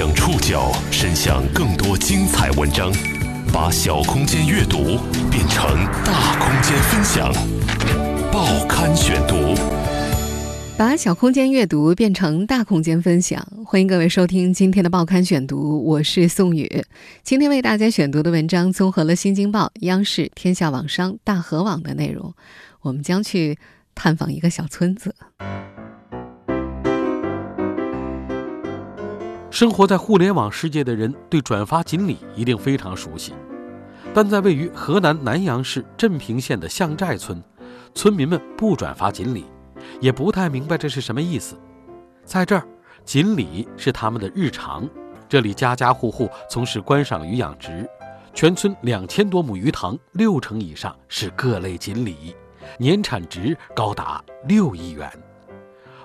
将触角伸向更多精彩文章，把小空间阅读变成大空间分享。报刊选读，把小空间阅读变成大空间分享。欢迎各位收听今天的报刊选读，我是宋宇。今天为大家选读的文章综合了《新京报》、央视、天下网商、大河网的内容。我们将去探访一个小村子。生活在互联网世界的人对转发锦鲤一定非常熟悉，但在位于河南南阳市镇平县的巷寨村，村民们不转发锦鲤，也不太明白这是什么意思。在这儿，锦鲤是他们的日常。这里家家户户从事观赏鱼养殖，全村两千多亩鱼塘，六成以上是各类锦鲤，年产值高达六亿元。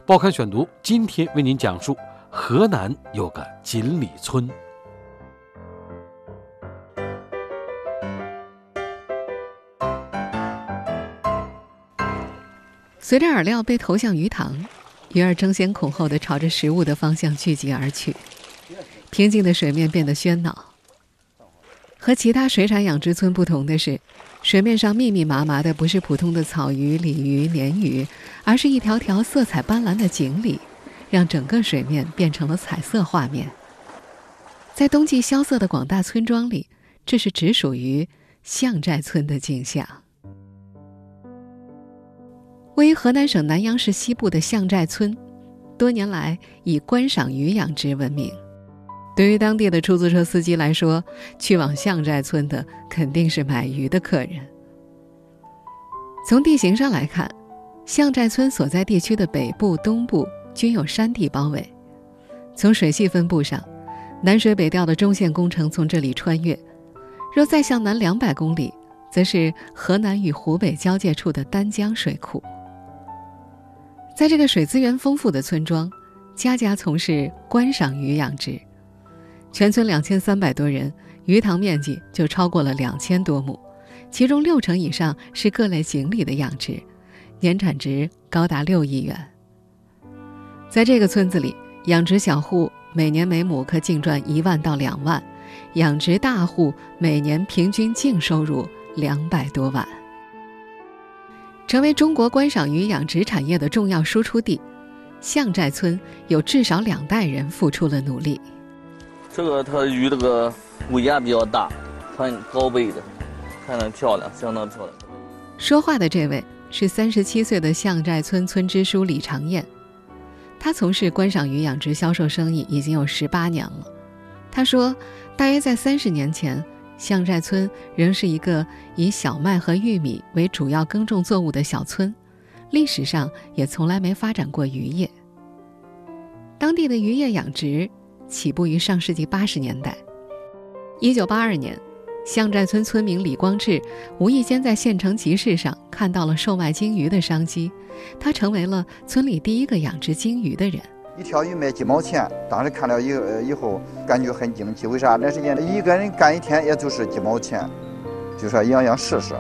报刊选读今天为您讲述。河南有个锦鲤村。随着饵料被投向鱼塘，鱼儿争先恐后的朝着食物的方向聚集而去。平静的水面变得喧闹。和其他水产养殖村不同的是，水面上密密麻麻的不是普通的草鱼、鲤鱼、鲶鱼，而是一条条色彩斑斓的锦鲤。让整个水面变成了彩色画面。在冬季萧瑟的广大村庄里，这是只属于象寨村的景象。位于河南省南阳市西部的象寨村，多年来以观赏鱼养殖闻名。对于当地的出租车司机来说，去往象寨村的肯定是买鱼的客人。从地形上来看，象寨村所在地区的北部、东部。均有山地包围。从水系分布上，南水北调的中线工程从这里穿越。若再向南两百公里，则是河南与湖北交界处的丹江水库。在这个水资源丰富的村庄，家家从事观赏鱼养殖。全村两千三百多人，鱼塘面积就超过了两千多亩，其中六成以上是各类锦鲤的养殖，年产值高达六亿元。在这个村子里，养殖小户每年每亩可净赚一万到两万，养殖大户每年平均净收入两百多万。成为中国观赏鱼养殖产业的重要输出地，象寨村有至少两代人付出了努力。这个它鱼这个尾牙比较大，很高背的，看着漂亮，相当漂亮。说话的这位是三十七岁的象寨村村支书李长燕。他从事观赏鱼养殖销售生意已经有十八年了。他说，大约在三十年前，向寨村仍是一个以小麦和玉米为主要耕种作物的小村，历史上也从来没发展过渔业。当地的渔业养殖起步于上世纪八十年代。一九八二年。巷寨村村民李光志无意间在县城集市上看到了售卖金鱼的商机，他成为了村里第一个养殖金鱼的人。一条鱼卖几毛钱，当时看了以以后感觉很惊奇，为啥？那时间一个人干一天也就是几毛钱，就说养养试试。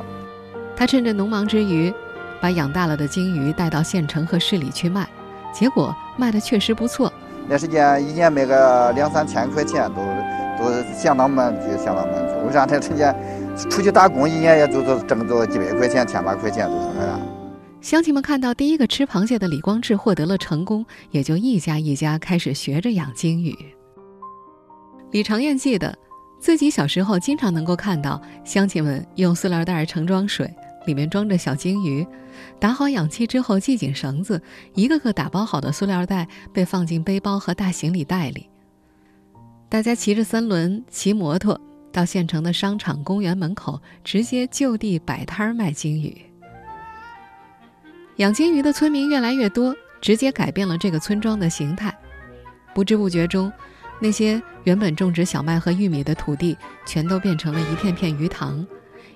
他趁着农忙之余，把养大了的金鱼带到县城和市里去卖，结果卖的确实不错。那时间一年卖个两三千块钱都。都相当满足，相当满足。为啥他人家出去打工，一年也就是挣个几百块钱、千把块钱，都是那样。乡亲们看到第一个吃螃蟹的李光志获得了成功，也就一家一家开始学着养金鱼。李长燕记得，自己小时候经常能够看到乡亲们用塑料袋盛装水，里面装着小金鱼，打好氧气之后系紧绳子，一个个打包好的塑料袋被放进背包和大行李袋里。大家骑着三轮、骑摩托到县城的商场、公园门口，直接就地摆摊卖金鱼。养金鱼的村民越来越多，直接改变了这个村庄的形态。不知不觉中，那些原本种植小麦和玉米的土地，全都变成了一片片鱼塘，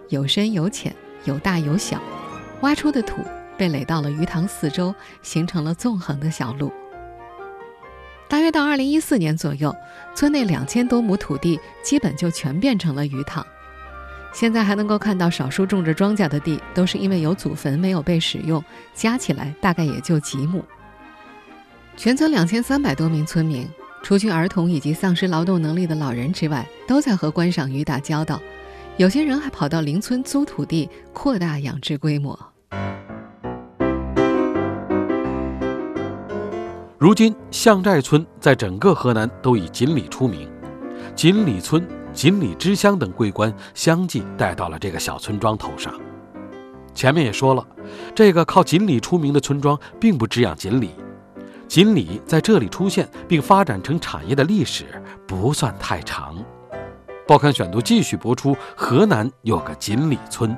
有深有浅，有大有小。挖出的土被垒到了鱼塘四周，形成了纵横的小路。大约到二零一四年左右，村内两千多亩土地基本就全变成了鱼塘。现在还能够看到少数种着庄稼的地，都是因为有祖坟没有被使用，加起来大概也就几亩。全村两千三百多名村民除去儿童以及丧失劳动能力的老人之外，都在和观赏鱼打交道。有些人还跑到邻村租土地，扩大养殖规模。如今，项寨村在整个河南都以锦鲤出名，锦鲤村、锦鲤之乡等桂冠相继戴到了这个小村庄头上。前面也说了，这个靠锦鲤出名的村庄并不只养锦鲤，锦鲤在这里出现并发展成产业的历史不算太长。报刊选读继续播出，河南有个锦鲤村。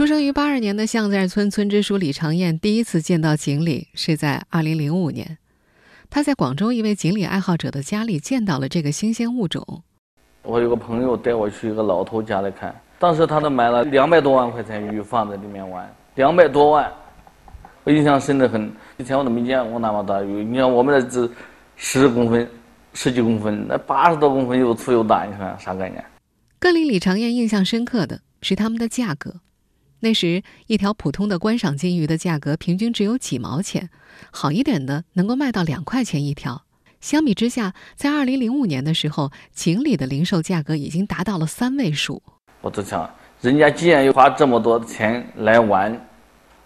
出生于八二年的项寨村村支书李长燕第一次见到锦鲤是在二零零五年，他在广州一位锦鲤爱好者的家里见到了这个新鲜物种。我有个朋友带我去一个老头家里看，当时他都买了两百多万块钱鱼放在里面玩，两百多万，我印象深得很。以前我都没见过那么大鱼，你看我们那只十公分、十几公分，那八十多公分又粗又大，你看啥概念？更令李长燕印象深刻的是他们的价格。那时，一条普通的观赏金鱼的价格平均只有几毛钱，好一点的能够卖到两块钱一条。相比之下，在二零零五年的时候，锦鲤的零售价格已经达到了三位数。我就想，人家既然要花这么多钱来玩，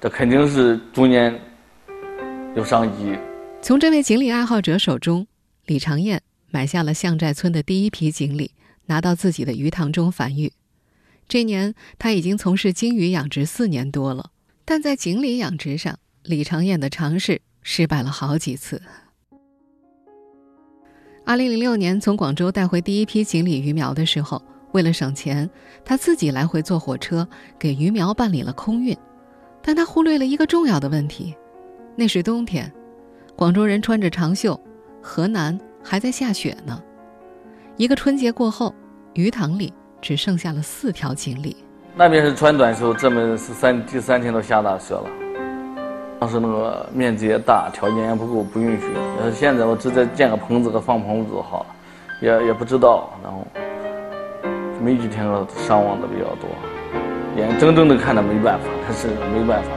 这肯定是中间有商机。从这位锦鲤爱好者手中，李长燕买下了象寨村的第一批锦鲤，拿到自己的鱼塘中繁育。这年，他已经从事金鱼养殖四年多了，但在锦鲤养殖上，李长燕的尝试失败了好几次。二零零六年从广州带回第一批锦鲤鱼苗的时候，为了省钱，他自己来回坐火车给鱼苗办理了空运，但他忽略了一个重要的问题：那是冬天，广州人穿着长袖，河南还在下雪呢。一个春节过后，鱼塘里。只剩下了四条锦鲤。那边是穿短袖，这边是三第三天都下大雪了。当时那个面积也大，条件也不够，不允许。要是现在我直接建个棚子和放棚子好了，也也不知道。然后没几天了，伤亡的比较多，眼睁睁的看着没办法，但是没办法，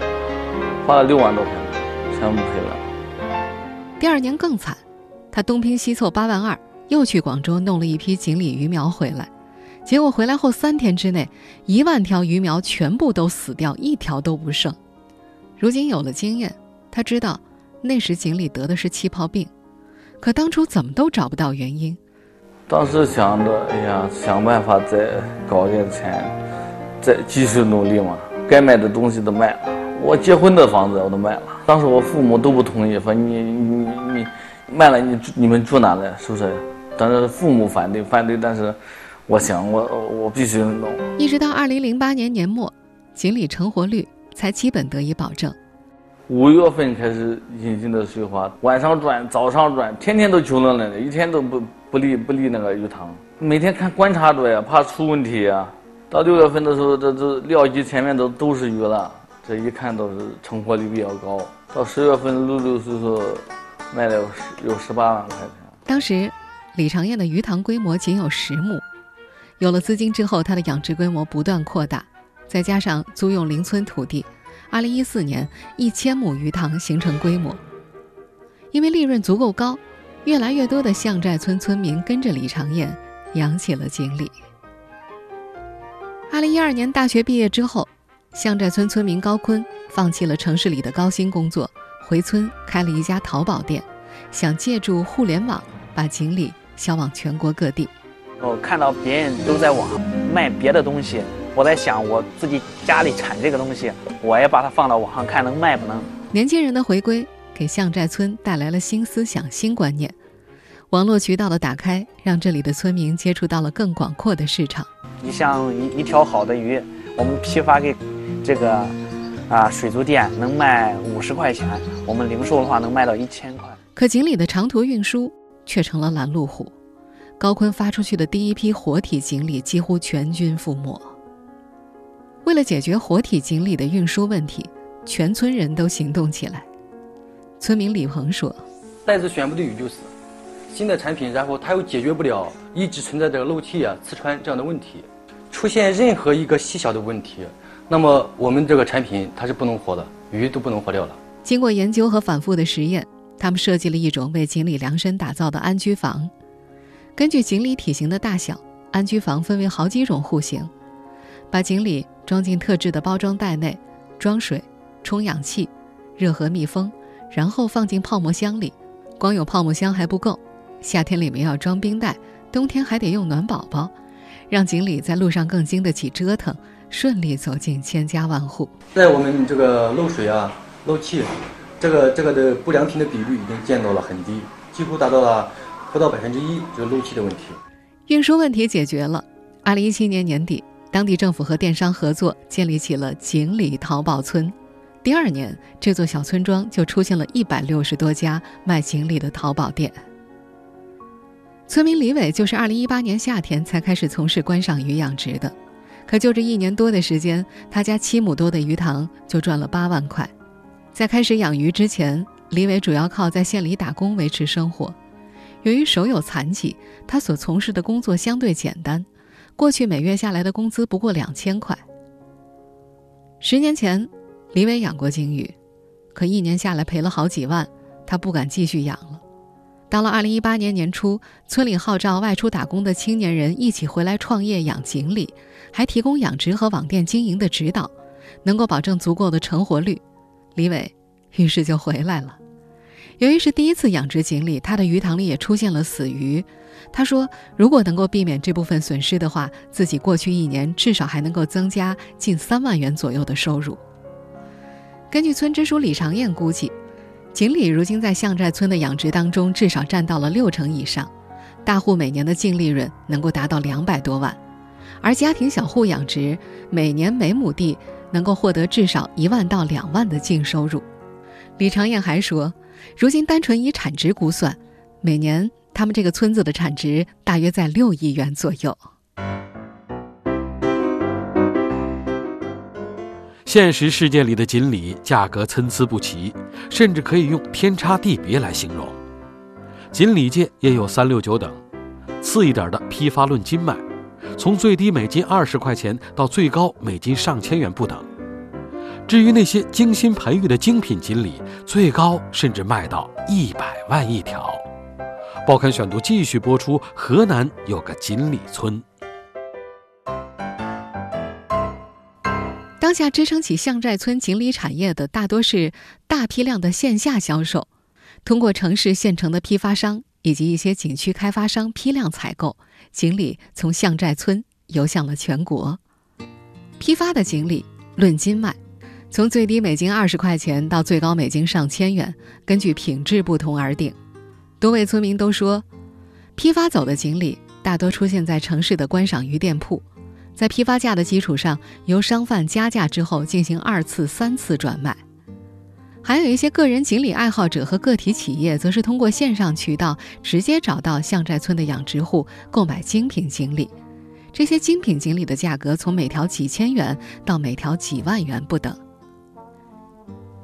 花了六万多块钱，全部赔了。第二年更惨，他东拼西凑八万二，又去广州弄了一批锦鲤鱼苗回来。结果回来后三天之内，一万条鱼苗全部都死掉，一条都不剩。如今有了经验，他知道那时锦鲤得的是气泡病，可当初怎么都找不到原因。当时想着，哎呀，想办法再搞点钱，再继续努力嘛。该卖的东西都卖了，我结婚的房子我都卖了。当时我父母都不同意，说你你你卖了，你你们住哪呢？是不是？当时父母反对，反对，但是。我想，我我必须弄。一直到二零零八年年末，锦鲤成活率才基本得以保证。五月份开始引进的水花，晚上转，早上转，天天都求冷的，一天都不不离不离那个鱼塘，每天看观察着呀，怕出问题呀。到六月份的时候，这这料机前面都都是鱼了，这一看都是成活率比较高。到十月份，陆陆续续卖了有十有十八万块钱。当时，李长燕的鱼塘规模仅有十亩。有了资金之后，他的养殖规模不断扩大，再加上租用邻村土地，二零一四年一千亩鱼塘形成规模。因为利润足够高，越来越多的项寨村村民跟着李长燕养起了锦鲤。二零一二年大学毕业之后，项寨村村民高坤放弃了城市里的高薪工作，回村开了一家淘宝店，想借助互联网把锦鲤销往全国各地。我看到别人都在网上卖别的东西，我在想我自己家里产这个东西，我也把它放到网上看能卖不能。年轻人的回归给巷寨村带来了新思想、新观念，网络渠道的打开让这里的村民接触到了更广阔的市场。你像一一条好的鱼，我们批发给这个啊水族店能卖五十块钱，我们零售的话能卖到一千块。可锦鲤的长途运输却成了拦路虎。高坤发出去的第一批活体锦鲤几乎全军覆没。为了解决活体锦鲤的运输问题，全村人都行动起来。村民李鹏说：“袋子选不对鱼就是新的产品，然后它又解决不了一直存在着漏气啊、刺穿这样的问题。出现任何一个细小的问题，那么我们这个产品它是不能活的，鱼都不能活掉了。”经过研究和反复的实验，他们设计了一种为锦鲤量身打造的安居房。根据锦鲤体型的大小，安居房分为好几种户型。把锦鲤装进特制的包装袋内，装水、充氧气、热和密封，然后放进泡沫箱里。光有泡沫箱还不够，夏天里面要装冰袋，冬天还得用暖宝宝，让锦鲤在路上更经得起折腾，顺利走进千家万户。在我们这个漏水啊、漏气，这个这个的不良品的比率已经降到了很低，几乎达到了不到百分之一，这个漏气的问题。运输问题解决了。二零一七年年底。当地政府和电商合作，建立起了锦鲤淘宝村。第二年，这座小村庄就出现了一百六十多家卖锦鲤的淘宝店。村民李伟就是二零一八年夏天才开始从事观赏鱼养殖的，可就这一年多的时间，他家七亩多的鱼塘就赚了八万块。在开始养鱼之前，李伟主要靠在县里打工维持生活。由于手有残疾，他所从事的工作相对简单。过去每月下来的工资不过两千块。十年前，李伟养过鲸鱼，可一年下来赔了好几万，他不敢继续养了。到了二零一八年年初，村里号召外出打工的青年人一起回来创业养锦鲤，还提供养殖和网店经营的指导，能够保证足够的成活率。李伟于是就回来了。由于是第一次养殖锦鲤，他的鱼塘里也出现了死鱼。他说：“如果能够避免这部分损失的话，自己过去一年至少还能够增加近三万元左右的收入。”根据村支书李长燕估计，锦鲤如今在象寨村的养殖当中至少占到了六成以上，大户每年的净利润能够达到两百多万，而家庭小户养殖每年每亩地能够获得至少一万到两万的净收入。李长燕还说，如今单纯以产值估算，每年。他们这个村子的产值大约在六亿元左右。现实世界里的锦鲤价格参差不齐，甚至可以用天差地别来形容。锦鲤界也有三六九等，次一点的批发论斤卖，从最低每斤二十块钱到最高每斤上千元不等。至于那些精心培育的精品锦鲤，最高甚至卖到一百万一条。报刊选读继续播出。河南有个锦鲤村，当下支撑起象寨村锦鲤产业的，大多是大批量的线下销售，通过城市县城的批发商以及一些景区开发商批量采购，锦鲤从象寨村游向了全国。批发的锦鲤论斤卖，从最低每斤二十块钱到最高每斤上千元，根据品质不同而定。多位村民都说，批发走的锦鲤大多出现在城市的观赏鱼店铺，在批发价的基础上，由商贩加价之后进行二次、三次转卖。还有一些个人锦鲤爱好者和个体企业，则是通过线上渠道直接找到象寨村的养殖户购买精品锦鲤。这些精品锦鲤的价格从每条几千元到每条几万元不等。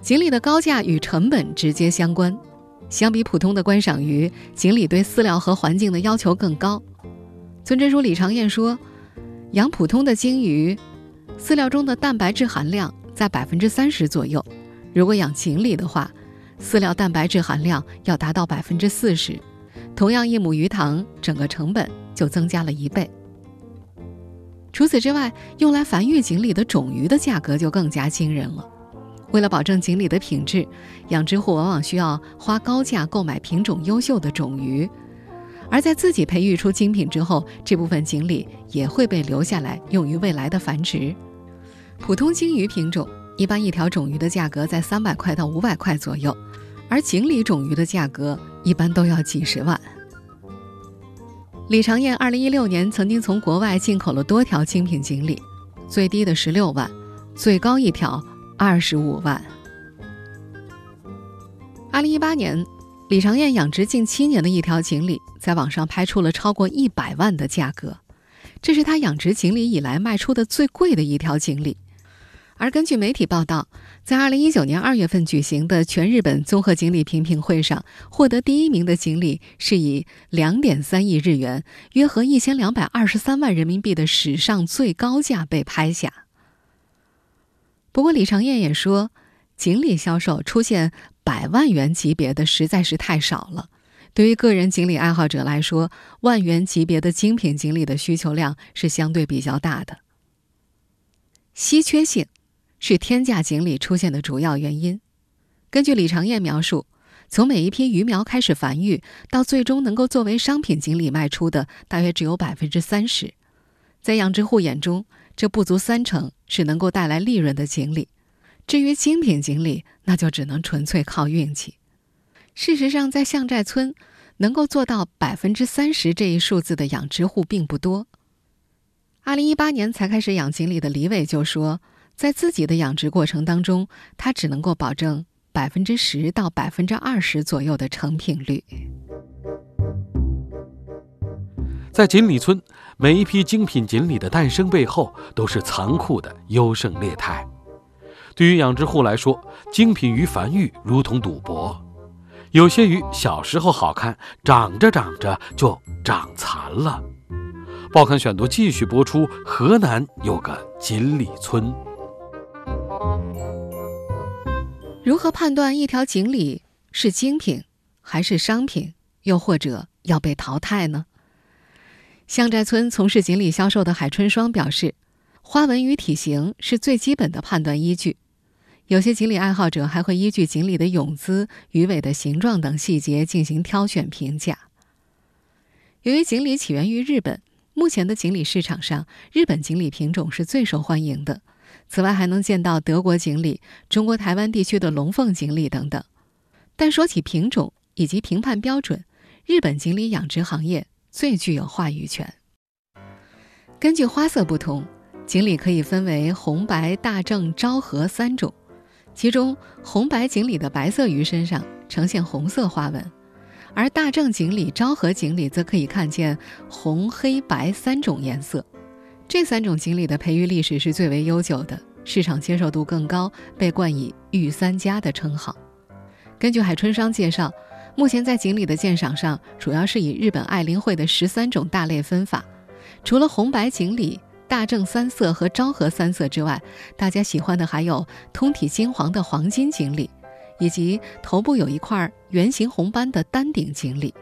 锦鲤的高价与成本直接相关。相比普通的观赏鱼，锦鲤对饲料和环境的要求更高。村支书李长燕说：“养普通的鲸鱼，饲料中的蛋白质含量在百分之三十左右；如果养锦鲤的话，饲料蛋白质含量要达到百分之四十。同样一亩鱼塘，整个成本就增加了一倍。除此之外，用来繁育锦鲤的种鱼的价格就更加惊人了。”为了保证锦鲤的品质，养殖户往往需要花高价购买品种优秀的种鱼，而在自己培育出精品之后，这部分锦鲤也会被留下来用于未来的繁殖。普通鲸鱼品种一般一条种鱼的价格在三百块到五百块左右，而锦鲤种鱼的价格一般都要几十万。李长燕二零一六年曾经从国外进口了多条精品锦鲤，最低的十六万，最高一条。二十五万。二零一八年，李长燕养殖近七年的一条锦鲤，在网上拍出了超过一百万的价格，这是他养殖锦鲤以来卖出的最贵的一条锦鲤。而根据媒体报道，在二零一九年二月份举行的全日本综合锦鲤评评会上，获得第一名的锦鲤是以两点三亿日元（约合一千两百二十三万人民币）的史上最高价被拍下。不过，李长燕也说，锦鲤销售出现百万元级别的实在是太少了。对于个人锦鲤爱好者来说，万元级别的精品锦鲤的需求量是相对比较大的。稀缺性是天价锦鲤出现的主要原因。根据李长燕描述，从每一批鱼苗开始繁育到最终能够作为商品锦鲤卖出的，大约只有百分之三十。在养殖户眼中，这不足三成是能够带来利润的锦鲤。至于精品锦鲤，那就只能纯粹靠运气。事实上，在象寨村，能够做到百分之三十这一数字的养殖户并不多。二零一八年才开始养锦鲤的李伟就说，在自己的养殖过程当中，他只能够保证百分之十到百分之二十左右的成品率。在锦鲤村，每一批精品锦鲤的诞生背后，都是残酷的优胜劣汰。对于养殖户来说，精品鱼繁育如同赌博。有些鱼小时候好看，长着长着就长残了。报刊选读继续播出。河南有个锦鲤村，如何判断一条锦鲤是精品还是商品，又或者要被淘汰呢？向寨村从事锦鲤销售的海春双表示，花纹与体型是最基本的判断依据。有些锦鲤爱好者还会依据锦鲤的泳姿、鱼尾的形状等细节进行挑选评价。由于锦鲤起源于日本，目前的锦鲤市场上，日本锦鲤品种是最受欢迎的。此外，还能见到德国锦鲤、中国台湾地区的龙凤锦鲤等等。但说起品种以及评判标准，日本锦鲤养殖行业最具有话语权。根据花色不同，锦鲤可以分为红、白、大正、昭和三种。其中，红白锦鲤的白色鱼身上呈现红色花纹，而大正锦鲤、昭和锦鲤则可以看见红、黑白三种颜色。这三种锦鲤的培育历史是最为悠久的，市场接受度更高，被冠以“御三家”的称号。根据海春商介绍，目前在锦鲤的鉴赏上，主要是以日本爱林会的十三种大类分法，除了红白锦鲤。大正三色和昭和三色之外，大家喜欢的还有通体金黄的黄金锦鲤，以及头部有一块圆形红斑的丹顶锦鲤。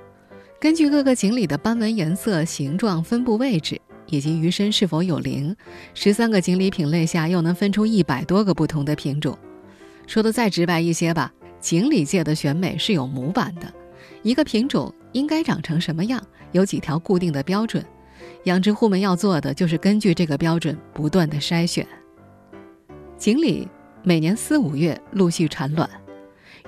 根据各个锦鲤的斑纹颜色、形状、分布位置以及鱼身是否有鳞，十三个锦鲤品类下又能分出一百多个不同的品种。说的再直白一些吧，锦鲤界的选美是有模板的，一个品种应该长成什么样，有几条固定的标准。养殖户们要做的就是根据这个标准不断的筛选。锦鲤每年四五月陆续产卵，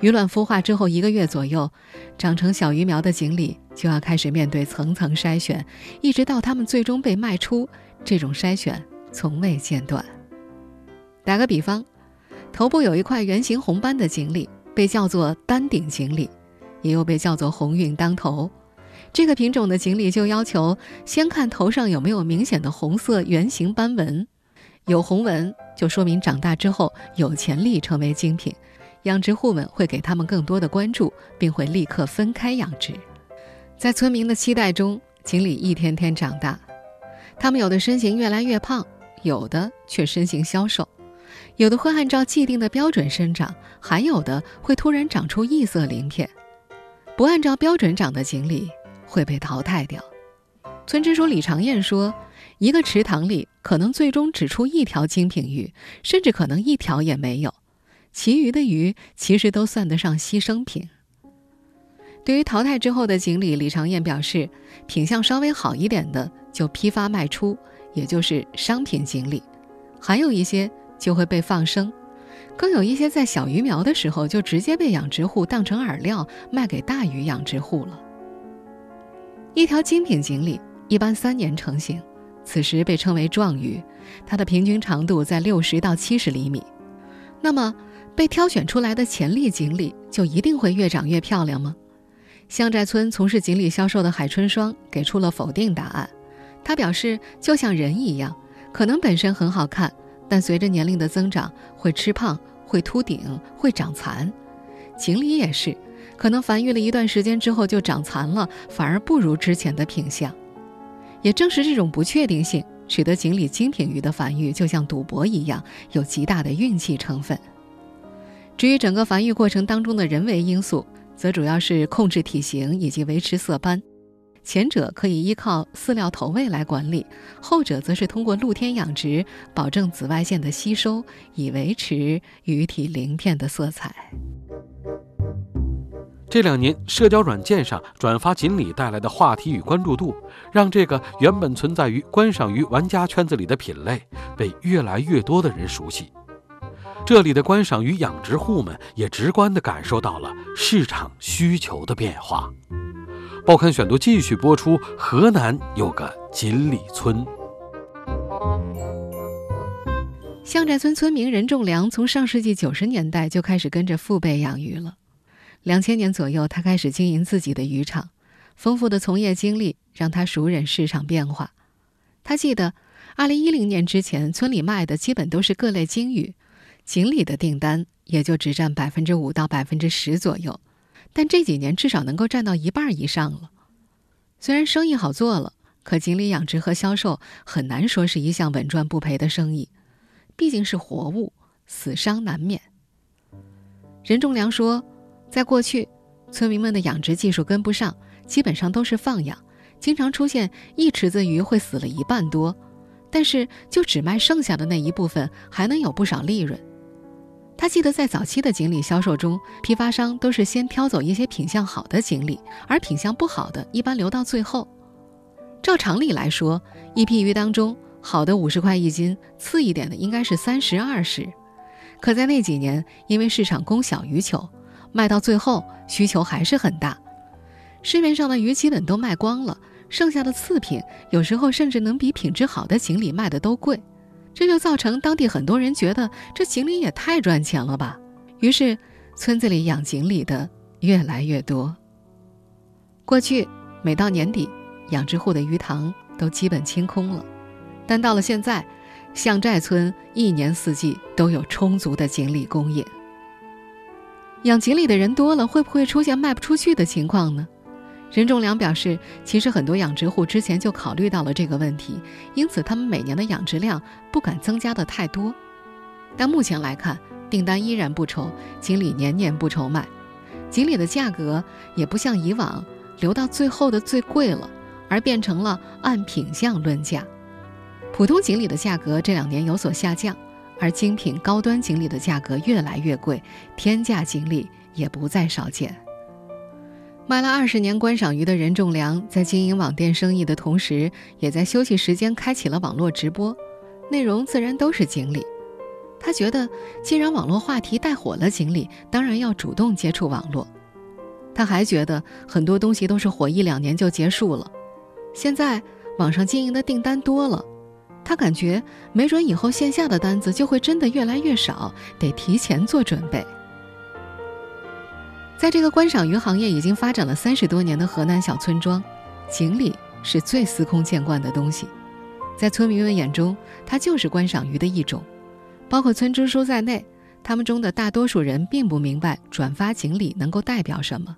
鱼卵孵化之后一个月左右，长成小鱼苗的锦鲤就要开始面对层层筛选，一直到它们最终被卖出，这种筛选从未间断。打个比方，头部有一块圆形红斑的锦鲤被叫做丹顶锦鲤，也又被叫做鸿运当头。这个品种的锦鲤就要求先看头上有没有明显的红色圆形斑纹，有红纹就说明长大之后有潜力成为精品，养殖户们会给他们更多的关注，并会立刻分开养殖。在村民的期待中，锦鲤一天天长大，它们有的身形越来越胖，有的却身形消瘦，有的会按照既定的标准生长，还有的会突然长出异色鳞片。不按照标准长的锦鲤。会被淘汰掉。村支书李长燕说：“一个池塘里可能最终只出一条精品鱼，甚至可能一条也没有，其余的鱼其实都算得上牺牲品。”对于淘汰之后的锦鲤，李长燕表示，品相稍微好一点的就批发卖出，也就是商品锦鲤；还有一些就会被放生，更有一些在小鱼苗的时候就直接被养殖户当成饵料卖给大鱼养殖户了。一条精品锦鲤一般三年成型，此时被称为壮鱼，它的平均长度在六十到七十厘米。那么，被挑选出来的潜力锦鲤就一定会越长越漂亮吗？香寨村从事锦鲤销售的海春霜给出了否定答案。他表示，就像人一样，可能本身很好看，但随着年龄的增长，会吃胖、会秃顶、会长残。锦鲤也是。可能繁育了一段时间之后就长残了，反而不如之前的品相。也正是这种不确定性，使得锦鲤精品鱼的繁育就像赌博一样，有极大的运气成分。至于整个繁育过程当中的人为因素，则主要是控制体型以及维持色斑。前者可以依靠饲料投喂来管理，后者则是通过露天养殖，保证紫外线的吸收，以维持鱼体鳞片的色彩。这两年，社交软件上转发锦鲤带来的话题与关注度，让这个原本存在于观赏鱼玩家圈子里的品类，被越来越多的人熟悉。这里的观赏鱼养殖户们也直观地感受到了市场需求的变化。报刊选读继续播出。河南有个锦鲤村，象寨村村民任仲良从上世纪九十年代就开始跟着父辈养鱼了。两千年左右，他开始经营自己的渔场，丰富的从业经历让他熟稔市场变化。他记得，二零一零年之前，村里卖的基本都是各类鲸鱼，锦鲤的订单也就只占百分之五到百分之十左右。但这几年至少能够占到一半以上了。虽然生意好做了，可锦鲤养殖和销售很难说是一项稳赚不赔的生意，毕竟是活物，死伤难免。任仲良说。在过去，村民们的养殖技术跟不上，基本上都是放养，经常出现一池子鱼会死了一半多，但是就只卖剩下的那一部分，还能有不少利润。他记得在早期的锦鲤销售中，批发商都是先挑走一些品相好的锦鲤，而品相不好的一般留到最后。照常理来说，一批鱼当中，好的五十块一斤，次一点的应该是三十二十，可在那几年，因为市场供小于求。卖到最后，需求还是很大，市面上的鱼基本都卖光了，剩下的次品有时候甚至能比品质好的锦鲤卖的都贵，这就造成当地很多人觉得这锦鲤也太赚钱了吧。于是，村子里养锦鲤的越来越多。过去每到年底，养殖户的鱼塘都基本清空了，但到了现在，向寨村一年四季都有充足的锦鲤供应。养锦鲤的人多了，会不会出现卖不出去的情况呢？任仲良表示，其实很多养殖户之前就考虑到了这个问题，因此他们每年的养殖量不敢增加的太多。但目前来看，订单依然不愁，锦鲤年年不愁卖，锦鲤的价格也不像以往留到最后的最贵了，而变成了按品相论价。普通锦鲤的价格这两年有所下降。而精品高端锦鲤的价格越来越贵，天价锦鲤也不再少见。卖了二十年观赏鱼的任仲良，在经营网店生意的同时，也在休息时间开启了网络直播，内容自然都是锦鲤。他觉得，既然网络话题带火了锦鲤，当然要主动接触网络。他还觉得，很多东西都是火一两年就结束了，现在网上经营的订单多了。他感觉，没准以后线下的单子就会真的越来越少，得提前做准备。在这个观赏鱼行业已经发展了三十多年的河南小村庄，锦鲤是最司空见惯的东西，在村民们眼中，它就是观赏鱼的一种。包括村支书在内，他们中的大多数人并不明白转发锦鲤能够代表什么，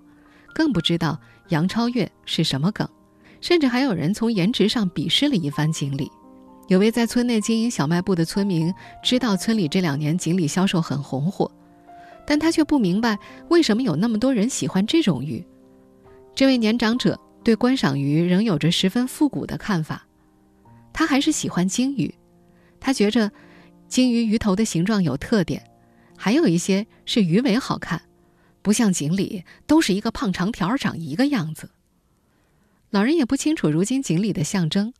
更不知道杨超越是什么梗，甚至还有人从颜值上鄙视了一番锦鲤。有位在村内经营小卖部的村民知道村里这两年锦鲤销售很红火，但他却不明白为什么有那么多人喜欢这种鱼。这位年长者对观赏鱼仍有着十分复古的看法，他还是喜欢鲸鱼。他觉着鲸鱼鱼头的形状有特点，还有一些是鱼尾好看，不像锦鲤都是一个胖长条长一个样子。老人也不清楚如今锦鲤的象征。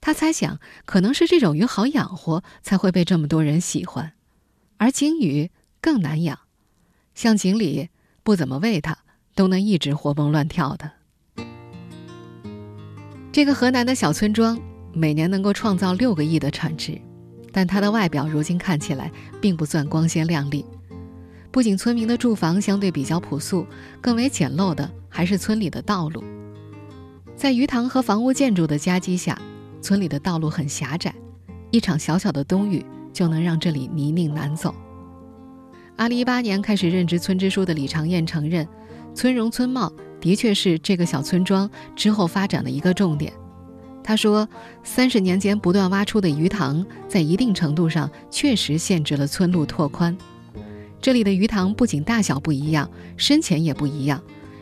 他猜想，可能是这种鱼好养活，才会被这么多人喜欢，而鲸鱼更难养，像锦鲤不怎么喂它，都能一直活蹦乱跳的。这个河南的小村庄每年能够创造六个亿的产值，但它的外表如今看起来并不算光鲜亮丽。不仅村民的住房相对比较朴素，更为简陋的还是村里的道路，在鱼塘和房屋建筑的夹击下。村里的道路很狭窄，一场小小的冬雨就能让这里泥泞难走。二零一八年开始任职村支书的李长燕承认，村容村貌的确是这个小村庄之后发展的一个重点。他说，三十年间不断挖出的鱼塘，在一定程度上确实限制了村路拓宽。这里的鱼塘不仅大小不一样，深浅也不一样，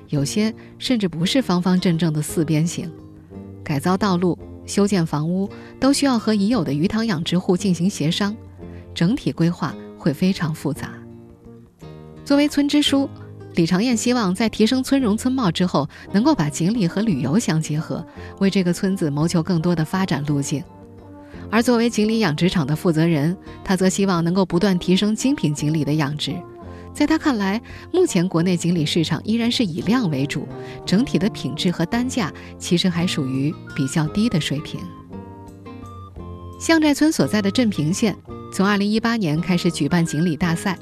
有些甚至不是方方正正的四边形。改造道路、修建房屋都需要和已有的鱼塘养殖户进行协商，整体规划会非常复杂。作为村支书。李长燕希望在提升村容村貌之后，能够把锦里和旅游相结合，为这个村子谋求更多的发展路径。而作为锦鲤养殖场的负责人，他则希望能够不断提升精品锦鲤的养殖。在他看来，目前国内锦鲤市场依然是以量为主，整体的品质和单价其实还属于比较低的水平。象寨村所在的镇平县，从2018年开始举办锦鲤大赛。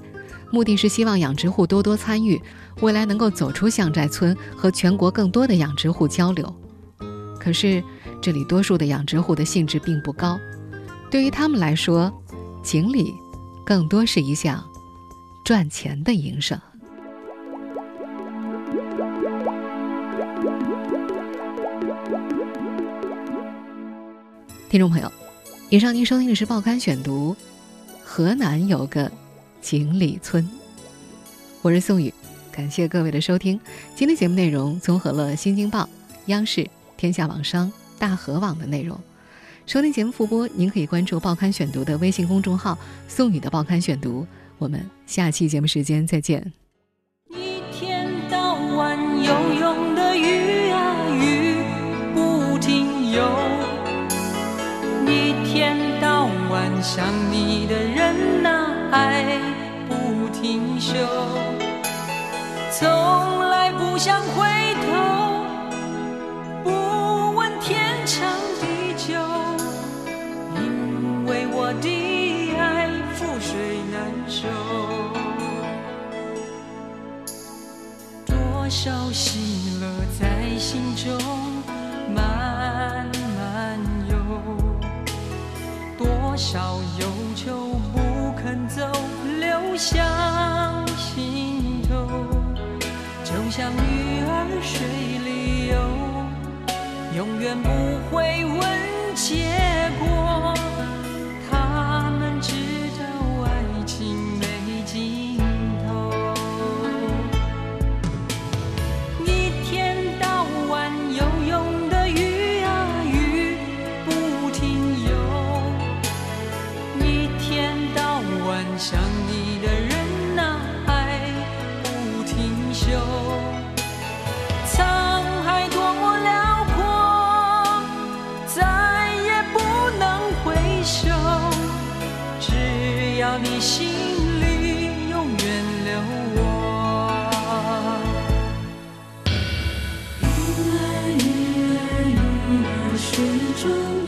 目的是希望养殖户多多参与，未来能够走出象寨村，和全国更多的养殖户交流。可是，这里多数的养殖户的兴致并不高，对于他们来说，锦鲤更多是一项赚钱的营生。听众朋友，以上您收听的是《报刊选读》，河南有个。锦里村，我是宋宇，感谢各位的收听。今天节目内容综合了《新京报》、央视、天下网商、大河网的内容。收听节目复播，您可以关注《报刊选读》的微信公众号“宋宇的报刊选读”。我们下期节目时间再见。一天到晚游泳的鱼啊鱼不停游，一天到晚想你的人呐爱不。停休，从来不想回头，不问天长地久，因为我的爱覆水难收。多少喜乐在心中慢慢游，多少忧愁。向心头，就像鱼儿水里游，永远不会问结果。中